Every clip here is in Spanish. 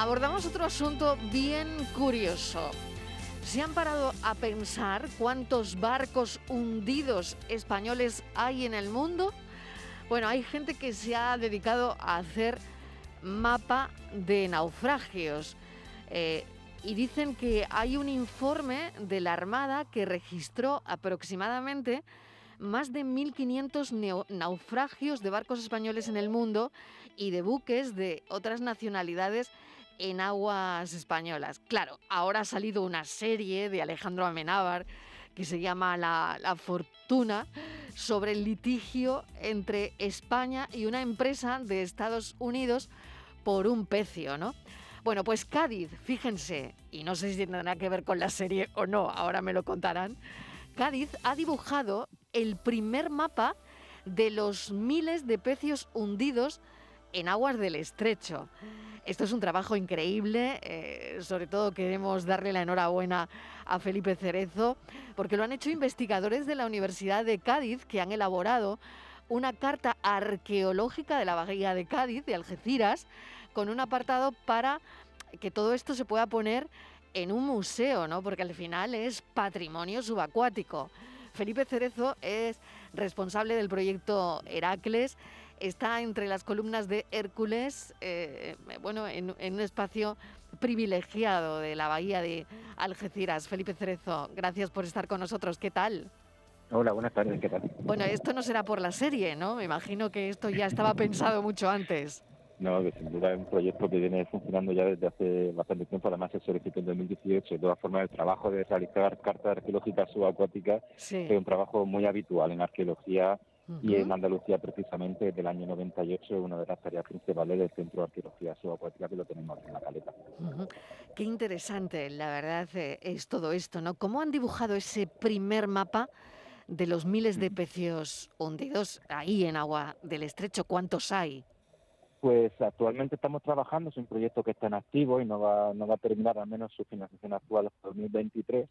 abordamos otro asunto bien curioso. ¿Se han parado a pensar cuántos barcos hundidos españoles hay en el mundo? Bueno, hay gente que se ha dedicado a hacer mapa de naufragios. Eh, y dicen que hay un informe de la Armada que registró aproximadamente más de 1.500 naufragios de barcos españoles en el mundo y de buques de otras nacionalidades en aguas españolas. Claro, ahora ha salido una serie de Alejandro Amenábar que se llama la, la, Fortuna sobre el litigio entre España y una empresa de Estados Unidos por un pecio, ¿no? Bueno, pues Cádiz, fíjense, y no sé si tendrá que ver con la serie o no, ahora me lo contarán. Cádiz ha dibujado el primer mapa de los miles de pecios hundidos en aguas del estrecho. Esto es un trabajo increíble, eh, sobre todo queremos darle la enhorabuena a Felipe Cerezo, porque lo han hecho investigadores de la Universidad de Cádiz que han elaborado una carta arqueológica de la bahía de Cádiz, de Algeciras, con un apartado para que todo esto se pueda poner en un museo, ¿no? Porque al final es patrimonio subacuático. Felipe Cerezo es responsable del proyecto Heracles, está entre las columnas de Hércules, eh, bueno, en, un espacio privilegiado de la bahía de Algeciras. Felipe Cerezo, gracias por estar con nosotros. ¿Qué tal? Hola, buenas tardes, ¿qué tal? Bueno, esto no será por la serie, ¿no? Me imagino que esto ya estaba pensado mucho antes. No, que sin duda es un proyecto que viene funcionando ya desde hace bastante tiempo, además se solicitó en 2018. De todas formas, el trabajo de realizar cartas arqueológicas subacuáticas es un trabajo muy habitual en arqueología y en Andalucía precisamente desde el año 98 es una de las tareas principales del Centro de Arqueología Subacuática que lo tenemos en la caleta. Qué interesante, la verdad, eh, es todo esto, ¿no? ¿Cómo han dibujado ese primer mapa de los miles de pecios hundidos ahí en agua del estrecho? ¿Cuántos hay? Pues actualmente estamos trabajando, es un proyecto que está en activo y no va, no va a terminar al menos su financiación actual hasta 2023.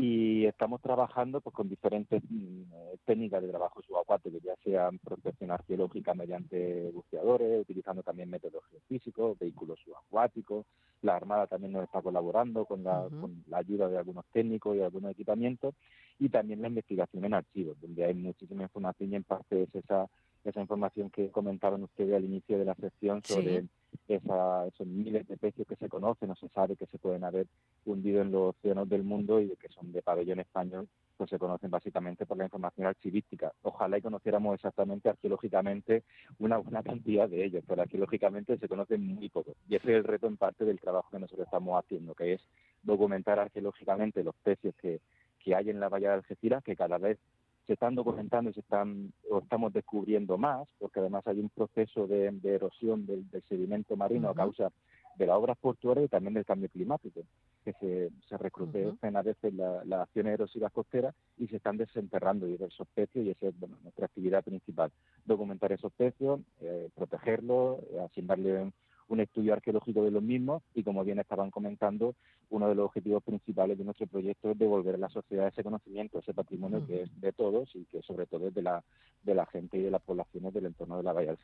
Y estamos trabajando pues, con diferentes mm, técnicas de trabajo subacuático, ya sean protección arqueológica mediante buceadores, utilizando también métodos geofísicos, vehículos subacuáticos. La Armada también nos está colaborando con la, con la ayuda de algunos técnicos y algunos equipamientos. Y también la investigación en archivos, donde hay muchísima información y en parte es esa esa información que comentaban ustedes al inicio de la sección sobre esos miles de peces que se conocen o se sabe que se pueden haber hundido en los océanos del mundo y que son de pabellón español, pues se conocen básicamente por la información archivística. Ojalá y conociéramos exactamente arqueológicamente una buena cantidad de ellos, pero arqueológicamente se conocen muy poco. Y ese es el reto en parte del trabajo que nosotros estamos haciendo, que es documentar arqueológicamente los peces que, que hay en la bahía de Algeciras, que cada vez se están documentando y se están o estamos descubriendo más, porque además hay un proceso de, erosión del, sedimento marino a causa de las obras portuarias y también del cambio climático, que se, se recrudecen a veces las acciones erosivas costeras y se están desenterrando diversos pecios y esa es nuestra actividad principal, documentar esos pecios, eh, protegerlos, eh, asignarle un estudio arqueológico de los mismos y, como bien estaban comentando, uno de los objetivos principales de nuestro proyecto es devolver a la sociedad ese conocimiento, ese patrimonio que es de todos y que sobre todo es de la, de la gente y de las poblaciones del entorno de la Bahía del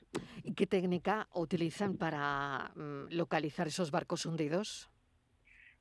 ¿Y qué técnica utilizan para mm, localizar esos barcos hundidos?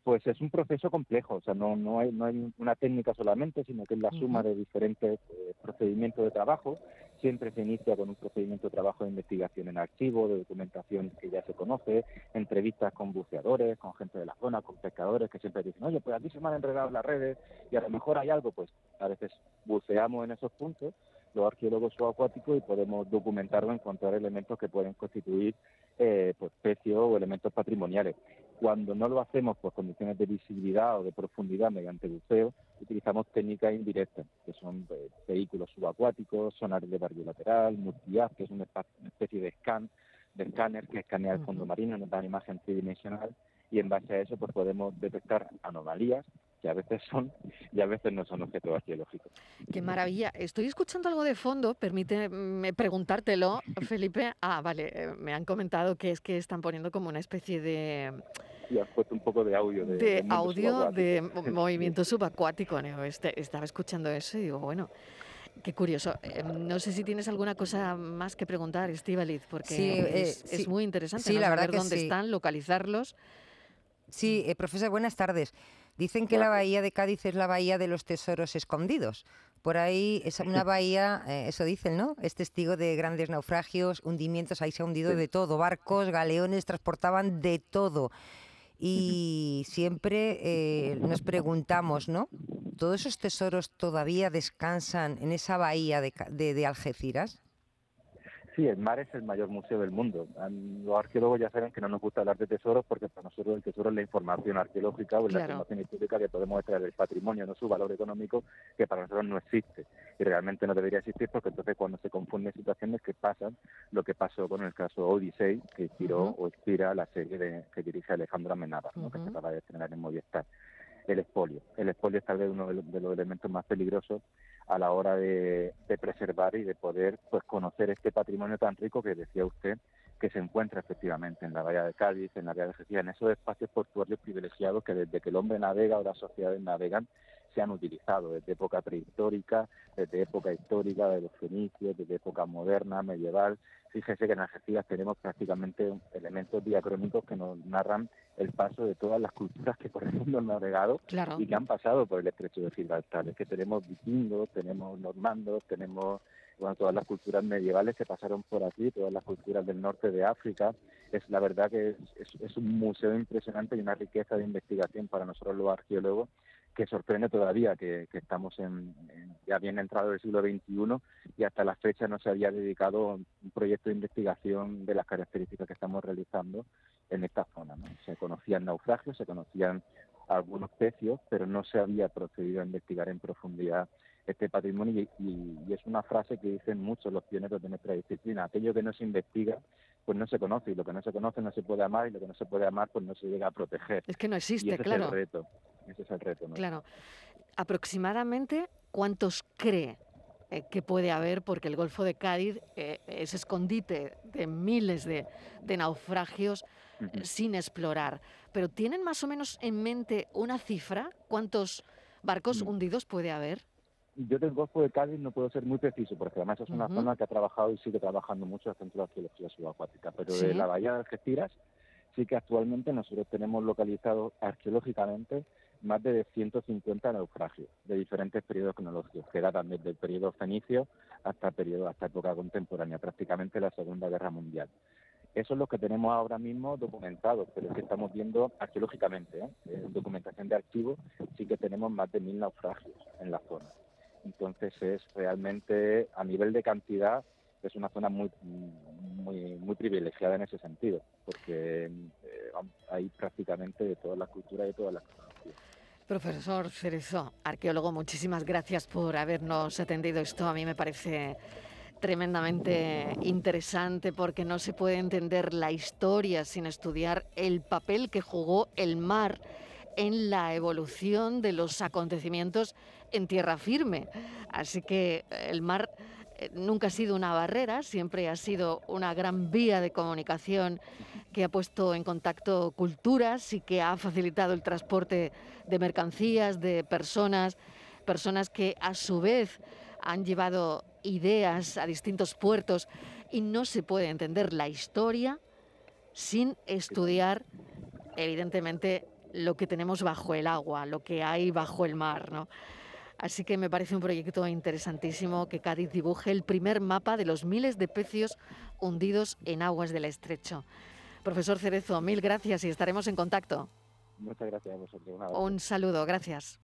Pues es un proceso complejo, o sea, no, no, hay, no hay una técnica solamente, sino que es la suma de diferentes eh, procedimientos de trabajo siempre se inicia con un procedimiento de trabajo de investigación en archivo, de documentación que ya se conoce, entrevistas con buceadores, con gente de la zona, con pescadores que siempre dicen, oye, pues aquí se me han enredado las redes y a lo mejor hay algo, pues a veces buceamos en esos puntos, los arqueólogos subacuáticos, y podemos documentar o encontrar elementos que pueden constituir eh, pues, o elementos patrimoniales. Cuando no lo hacemos por condiciones de visibilidad o de profundidad mediante buceo, utilizamos técnicas indirectas, que son eh, vehículos subacuáticos, sonares de barrio lateral, multiaz, que es una, especie de scan, de escáner que escanea el fondo marino, nos da una imagen tridimensional y en base a eso pues podemos detectar anomalías que a veces son y a veces no son objetos arqueológicos. Qué maravilla. Estoy escuchando algo de fondo, permíteme preguntártelo, Felipe. Ah, vale, eh, me han comentado que es que están poniendo como una especie de... Y has puesto un poco de audio. De, de audio de movimiento subacuático. Este, estaba escuchando eso y digo, bueno... Qué curioso. Em, no sé si tienes alguna cosa más que preguntar, Estivaliz, porque eh, es, muy interesante sí, la verdad saber dónde están, localizarlos. Sí, eh, profesor, buenas tardes. Dicen que la bahía de Cádiz es la bahía de los tesoros escondidos. Por ahí es una bahía, eh, eso dicen, ¿no? Es testigo de grandes naufragios, hundimientos, ahí se ha hundido de todo, barcos, galeones, transportaban de todo. Y siempre eh, nos preguntamos, ¿no? ¿Todos esos tesoros todavía descansan en esa bahía de Algeciras? Sí, el mar es el mayor museo del mundo. Los arqueólogos ya saben que no nos gusta hablar de tesoros porque para nosotros el tesoro es la información arqueológica o la información histórica que podemos extraer del patrimonio, no su valor económico, que para nosotros no existe. Y realmente no debería existir porque entonces cuando se confunden situaciones que pasan, lo que pasó con el caso Odyssey, que inspiró o inspira la serie de, que dirige Alejandro Amenábar, que se acaba de estrenar en Movistar. El espolio. El espolio es tal vez uno de los elementos más peligrosos a la hora de, preservar y de poder pues conocer este patrimonio tan rico que decía usted que se encuentra efectivamente en la bahía de Cádiz, en la bahía de Algeciras, en esos espacios portuarios privilegiados que desde que el hombre navega o las sociedades navegan se han utilizado desde época prehistórica, desde época histórica de los fenicios, desde época moderna, medieval. Fíjese que en Algeciras tenemos prácticamente elementos diacrónicos que nos narran el paso de todas las culturas que por el mundo han navegado y que han pasado por el estrecho de Gibraltar. Es que tenemos vikingos, tenemos normandos, tenemos bueno, todas las culturas medievales que pasaron por aquí, todas las culturas del norte de África. Es la verdad que es un museo impresionante y una riqueza de investigación para nosotros los arqueólogos que sorprende todavía que, estamos en, ya bien entrado del siglo XXI y hasta la fecha no se había dedicado un proyecto de investigación de las características que estamos realizando en esta zona. Se conocían naufragios, se conocían algunos pecios, pero no se había procedido a investigar en profundidad este patrimonio y, es una frase que dicen muchos los pioneros de nuestra disciplina. Aquello que no se investiga, pues no se conoce y lo que no se conoce no se puede amar y lo que no se puede amar, pues no se llega a proteger. Es que no existe, ese claro. Es el reto. Ese es el reto. ¿no? Claro. Aproximadamente, ¿cuántos cree eh, que puede haber? Porque el Golfo de Cádiz eh, es escondite de miles de, naufragios sin explorar. Pero ¿tienen más o menos en mente una cifra? ¿Cuántos barcos mm. hundidos puede haber? Yo del Golfo de Cádiz no puedo ser muy preciso, porque además es una zona que ha trabajado y sigue trabajando mucho el Centro de Arqueología Subacuática, pero de la Bahía de Algeciras sí que actualmente nosotros tenemos localizado arqueológicamente más de 150 naufragios de diferentes periodos cronológicos, que datan desde el periodo fenicio hasta periodo, hasta época contemporánea, prácticamente la Segunda Guerra Mundial. Eso es lo que tenemos ahora mismo documentado, pero que estamos viendo arqueológicamente, ¿eh? en documentación de archivos, sí que tenemos más de mil naufragios en la zona. Entonces es realmente, a nivel de cantidad, es una zona muy, muy, muy privilegiada en ese sentido, porque eh, hay prácticamente de todas las culturas y de todas las Profesor Cerezo, arqueólogo, muchísimas gracias por habernos atendido. Esto a mí me parece tremendamente interesante porque no se puede entender la historia sin estudiar el papel que jugó el mar en la evolución de los acontecimientos en tierra firme. Así que el mar nunca ha sido una barrera, siempre ha sido una gran vía de comunicación que ha puesto en contacto culturas y que ha facilitado el transporte de mercancías, de personas, personas que a su vez han llevado ideas a distintos puertos y no se puede entender la historia sin estudiar, evidentemente, lo que tenemos bajo el agua, lo que hay bajo el mar, ¿no? Así que me parece un proyecto interesantísimo que Cádiz dibuje el primer mapa de los miles de pecios hundidos en aguas del estrecho. Profesor Cerezo, mil gracias y estaremos en contacto. Muchas gracias a vosotros. Un saludo, gracias.